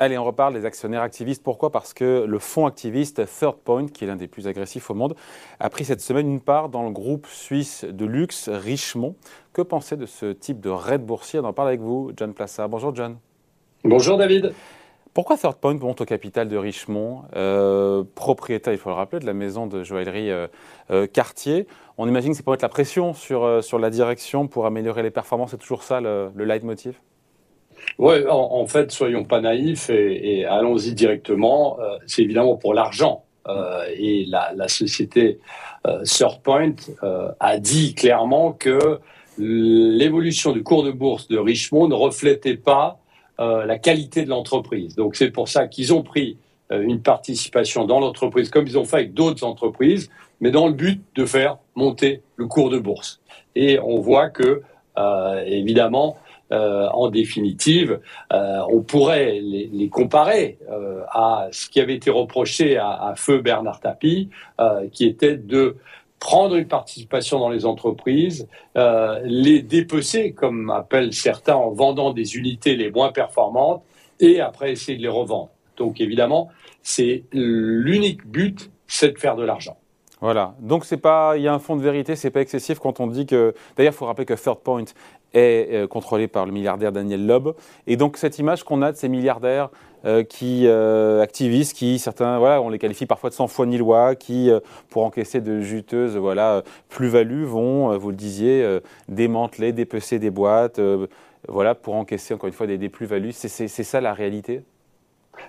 Allez, on reparle des actionnaires activistes. Pourquoi? Parce que le fonds activiste Third Point, qui est l'un des plus agressifs au monde, a pris cette semaine une part dans le groupe suisse de luxe Richemont. Que pensez de ce type de raid boursier? On en parle avec vous, John Plassa. Bonjour John. Bonjour David. Pourquoi Third Point monte au capital de Richemont, euh, propriétaire, il faut le rappeler, de la maison de joaillerie euh, euh, Cartier On imagine que c'est pour mettre la pression sur, sur la direction pour améliorer les performances. C'est toujours ça le, le leitmotiv? Oui, en, fait, soyons pas naïfs et, allons-y directement. Euh, c'est évidemment pour l'argent. Euh, et la, société euh, Surfpoint euh, a dit clairement que l'évolution du cours de bourse de Richemont ne reflétait pas la qualité de l'entreprise. Donc c'est pour ça qu'ils ont pris une participation dans l'entreprise, comme ils ont fait avec d'autres entreprises, mais dans le but de faire monter le cours de bourse. Et on voit que, évidemment, euh, en définitive, euh, on pourrait les, comparer euh, à ce qui avait été reproché à, feu Bernard Tapie, qui était de prendre une participation dans les entreprises, les dépecer, comme appellent certains, en vendant des unités les moins performantes, et après essayer de les revendre. Donc évidemment, c'est l'unique but, c'est de faire de l'argent. Voilà. Donc c'est pas, il y a un fond de vérité, c'est pas excessif quand on dit que. D'ailleurs, il faut rappeler que Third Point est euh, contrôlé par le milliardaire Daniel Loeb. Et donc cette image qu'on a de ces milliardaires euh, qui euh, activistes, qui certains, voilà, on les qualifie parfois de sans foi ni loi, qui pour encaisser de juteuses, voilà, plus-values, vont, vous le disiez, démanteler, dépecer des boîtes, voilà, pour encaisser encore une fois des, des plus-values. C'est ça la réalité?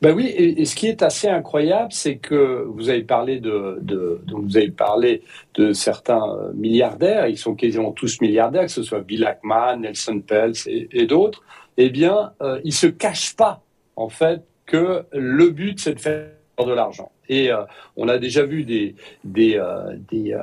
Ben oui, et, ce qui est assez incroyable, c'est que vous avez parlé de, vous avez parlé de certains euh, milliardaires, ils sont quasiment tous milliardaires, que ce soit Bill Ackman, Nelson Peltz et, d'autres. Eh bien, euh, ils se cachent pas en fait que le but c'est de faire de l'argent. Et euh, on a déjà vu des, des, euh, des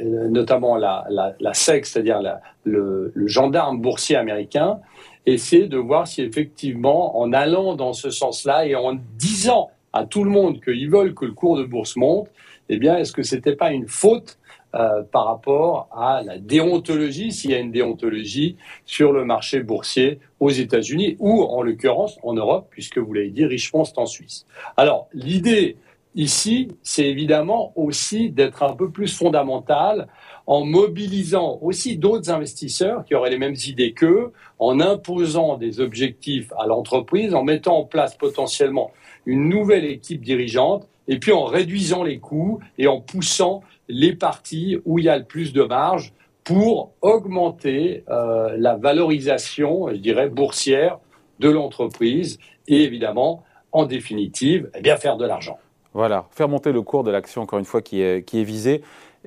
notamment la, la, SEC, c'est-à-dire le gendarme boursier américain, essayer de voir si effectivement, en allant dans ce sens-là et en disant à tout le monde qu'ils veulent que le cours de bourse monte, eh bien, est-ce que c'était pas une faute euh, par rapport à la déontologie, s'il y a une déontologie sur le marché boursier aux États-Unis ou en l'occurrence en Europe, puisque vous l'avez dit, Richemont c'est en Suisse. Alors l'idée ici, c'est évidemment aussi d'être un peu plus fondamental en mobilisant aussi d'autres investisseurs qui auraient les mêmes idées qu'eux, en imposant des objectifs à l'entreprise, en mettant en place potentiellement une nouvelle équipe dirigeante, et puis en réduisant les coûts et en poussant les parties où il y a le plus de marge pour augmenter euh, la valorisation, je dirais, boursière de l'entreprise et évidemment, en définitive, eh bien faire de l'argent. Voilà, faire monter le cours de l'action, encore une fois, qui est, qui est visé.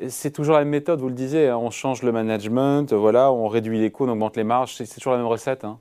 C'est toujours la même méthode, vous le disiez, hein. on change le management, voilà, on réduit les coûts, on augmente les marges, c'est toujours la même recette. Hein.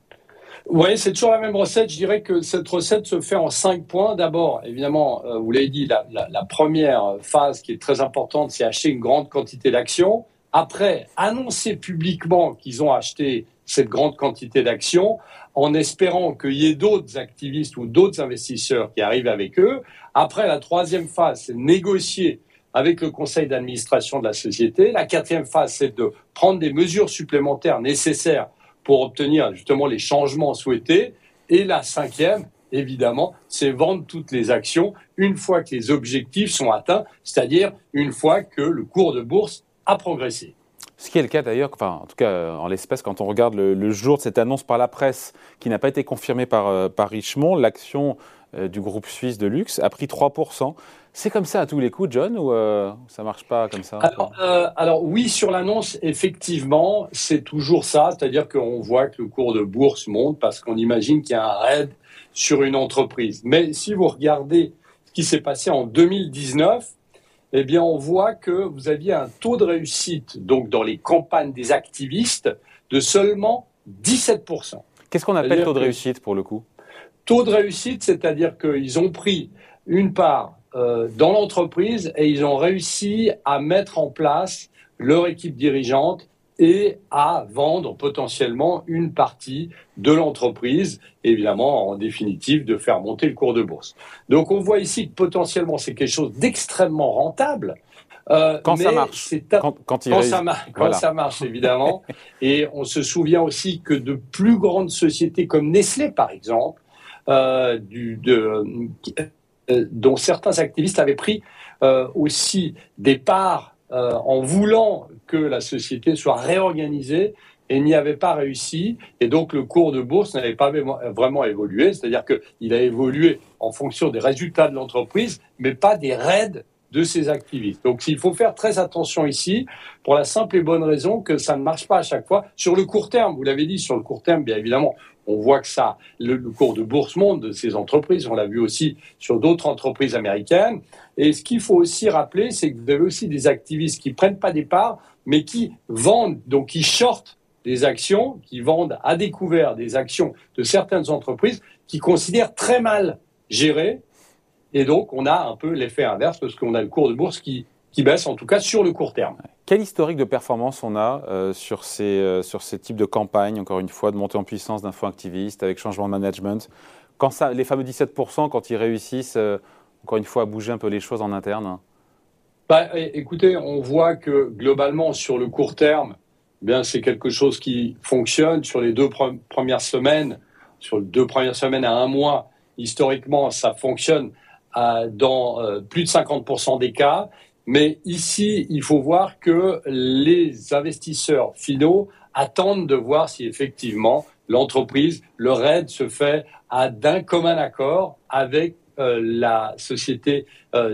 Oui, c'est toujours la même recette. Je dirais que cette recette se fait en cinq points. D'abord, évidemment, euh, vous l'avez dit, la, la, première phase qui est très importante, c'est acheter une grande quantité d'actions. Après, annoncer publiquement qu'ils ont acheté cette grande quantité d'actions en espérant qu'il y ait d'autres activistes ou d'autres investisseurs qui arrivent avec eux. Après, la troisième phase, c'est négocier avec le conseil d'administration de la société. La quatrième phase, c'est de prendre des mesures supplémentaires nécessaires pour obtenir justement les changements souhaités. Et la cinquième, évidemment, c'est vendre toutes les actions une fois que les objectifs sont atteints, c'est-à-dire une fois que le cours de bourse a progressé. Ce qui est le cas d'ailleurs, enfin, en tout cas en l'espèce, quand on regarde le, jour de cette annonce par la presse qui n'a pas été confirmée par, euh, par Richemont, l'action euh, du groupe suisse de luxe a pris 3%. C'est comme ça à tous les coups, John, ou euh, ça marche pas comme ça? Alors, oui, sur l'annonce, effectivement, c'est toujours ça, c'est-à-dire qu'on voit que le cours de bourse monte parce qu'on imagine qu'il y a un raid sur une entreprise. Mais si vous regardez ce qui s'est passé en 2019, eh bien, on voit que vous aviez un taux de réussite, donc dans les campagnes des activistes, de seulement 17%. Qu'est-ce qu'on appelle taux de réussite pour le coup? Taux de réussite, c'est-à-dire qu'ils ont pris une part euh, dans l'entreprise et ils ont réussi à mettre en place leur équipe dirigeante et à vendre potentiellement une partie de l'entreprise, évidemment en définitive de faire monter le cours de bourse. Donc on voit ici que potentiellement c'est quelque chose d'extrêmement rentable. Euh, quand ça marche. Quand, quand, ça, quand ça marche, évidemment. et on se souvient aussi que de plus grandes sociétés comme Nestlé, par exemple, du, de, dont certains activistes avaient pris aussi des parts en voulant que la société soit réorganisée et n'y avait pas réussi. Et donc, le cours de bourse n'avait pas vraiment évolué. C'est-à-dire qu'il a évolué en fonction des résultats de l'entreprise, mais pas des raids de ses activistes. Donc, il faut faire très attention ici, pour la simple et bonne raison que ça ne marche pas à chaque fois. Sur le court terme, vous l'avez dit, sur le court terme, bien évidemment, on voit que ça, le, cours de bourse monte de ces entreprises. On l'a vu aussi sur d'autres entreprises américaines. Et ce qu'il faut aussi rappeler, c'est que vous avez aussi des activistes qui prennent pas des parts, mais qui vendent, donc qui shortent des actions, qui vendent à découvert des actions de certaines entreprises qui considèrent très mal gérées. Et donc, on a un peu l'effet inverse parce qu'on a le cours de bourse qui baisse, en tout cas sur le court terme. Quel historique de performance on a euh, sur, ces, euh, sur ces types de campagnes, encore une fois, de montée en puissance activiste avec changement de management? Quand ça, Les fameux 17%, quand ils réussissent, euh, encore une fois, à bouger un peu les choses en interne? Bah, Écoutez, on voit que globalement, sur le court terme, eh c'est quelque chose qui fonctionne sur les deux premières semaines, sur les deux premières semaines à un mois. Historiquement, ça fonctionne dans plus de 50% des cas. Mais ici, il faut voir que les investisseurs finaux attendent de voir si effectivement l'entreprise, le RAID se fait à d'un commun accord avec euh, la société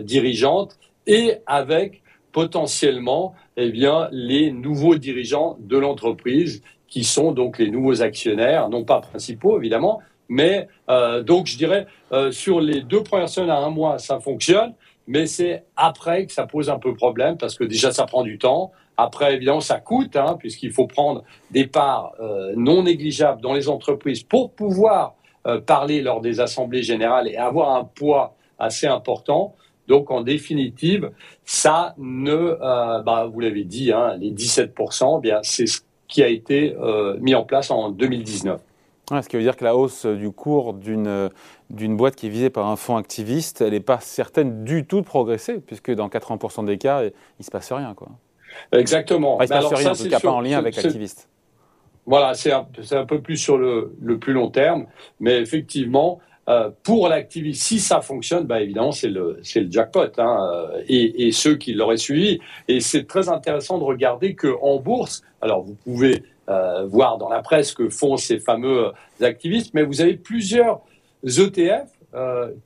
dirigeante et avec potentiellement eh bien, les nouveaux dirigeants de l'entreprise, qui sont donc les nouveaux actionnaires, non pas principaux évidemment, mais euh, donc je dirais euh, sur les deux premières semaines à un mois, ça fonctionne, mais c'est après que ça pose un peu problème parce que déjà ça prend du temps. Après, évidemment, ça coûte, hein, puisqu'il faut prendre des parts euh, non négligeables dans les entreprises pour pouvoir parler lors des assemblées générales et avoir un poids assez important. Donc, en définitive, ça ne, euh, bah, vous l'avez dit, hein, les 17%, eh bien, c'est ce qui a été euh, mis en place en 2019. Ce qui veut dire que la hausse du cours d'une d'une boîte qui est visée par un fonds activiste, elle n'est pas certaine du tout de progresser, puisque dans 80% des cas, il ne se passe rien. Quoi. Exactement. il ne se passe rien, en tout cas pas en lien avec l'activiste. Voilà, c'est un, un, peu plus sur le, le plus long terme, mais effectivement, euh, pour l'activiste, si ça fonctionne, bah évidemment c'est le jackpot hein, euh, et, et, ceux qui l'auraient suivi. Et c'est très intéressant de regarder que en bourse, alors vous pouvez euh, voir dans la presse que font ces fameux activistes, mais vous avez plusieurs ETF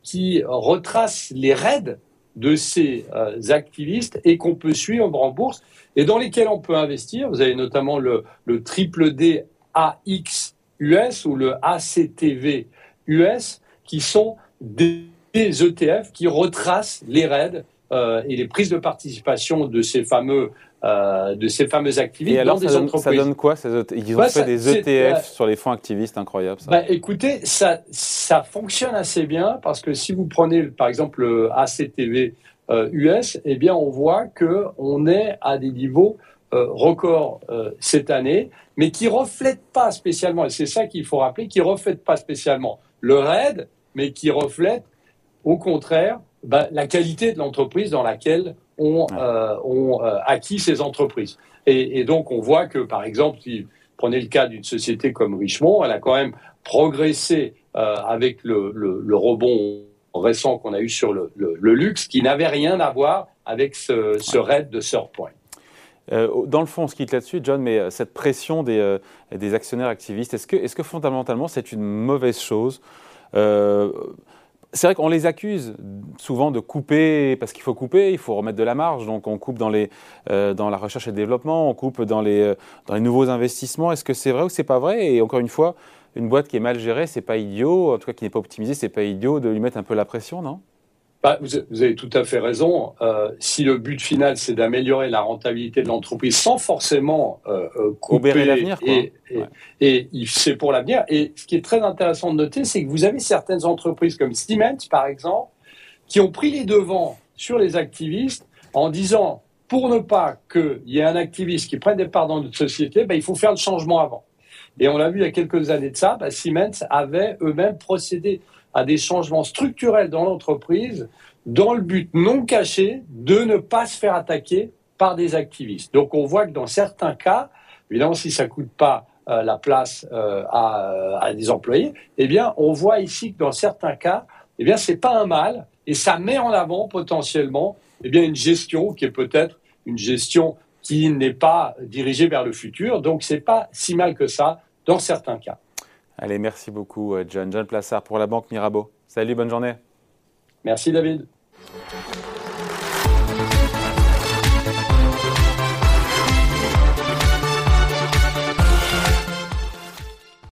qui retracent les raids de ces activistes et qu'on peut suivre en bourse et dans lesquels on peut investir. Vous avez notamment le, le triple D AX US ou le ACTV US qui sont des ETF qui retracent les raids euh, et les prises de participation de ces fameux euh, de ces fameux activistes et alors, dans des ça donne, entreprises. Ça donne quoi ces Ils ont bah, fait des ETF sur les fonds activistes, incroyable. Ça. Bah, écoutez, ça ça fonctionne assez bien parce que si vous prenez par exemple le ACTV euh, US, eh bien on voit que on est à des niveaux euh, records euh, cette année, mais qui reflètent pas spécialement. Et c'est ça qu'il faut rappeler, qui reflètent pas spécialement le RAID, mais qui reflète au contraire bah, la qualité de l'entreprise dans laquelle on, euh, euh, acquis ces entreprises. Et, et, donc on voit que par exemple, si prenez le cas d'une société comme Richemont, elle a quand même progressé euh, avec le, le, le, rebond récent qu'on a eu sur le, le luxe, qui n'avait rien à voir avec ce, ce raid de Surpoint. Euh, dans le fond, on se quitte là-dessus, John, mais euh, cette pression des, euh, des actionnaires activistes, est-ce que, est -ce que fondamentalement c'est une mauvaise chose? C'est vrai qu'on les accuse souvent de couper, parce qu'il faut couper, il faut remettre de la marge, donc on coupe dans, les, euh, dans la recherche et le développement, on coupe dans les, euh, dans les nouveaux investissements. Est-ce que c'est vrai ou c'est pas vrai? Et encore une fois, une boîte qui est mal gérée, c'est pas idiot, en tout cas qui n'est pas optimisée, c'est pas idiot de lui mettre un peu la pression, non? Bah, vous, avez tout à fait raison. Euh, si le but final c'est d'améliorer la rentabilité de l'entreprise sans forcément euh, euh couper l'avenir, et, et, et, c'est pour l'avenir. Et ce qui est très intéressant de noter, c'est que vous avez certaines entreprises comme Siemens, par exemple, qui ont pris les devants sur les activistes en disant pour ne pas qu'il y ait un activiste qui prenne des parts dans notre société, bah, il faut faire le changement avant. Et on l'a vu il y a quelques années de ça, bah, Siemens avait eux-mêmes procédé à des changements structurels dans l'entreprise dans le but non caché de ne pas se faire attaquer par des activistes. Donc on voit que dans certains cas, évidemment si ça coûte pas la place à, à, des employés, eh bien, on voit ici que dans certains cas, eh bien, pas un mal et ça met en avant potentiellement, eh une gestion qui est peut-être une gestion qui n'est pas dirigée vers le futur. Donc, c'est pas si mal que ça dans certains cas. Allez, merci beaucoup, John. John Plassard pour la Banque Mirabeau. Salut, bonne journée. Merci, David.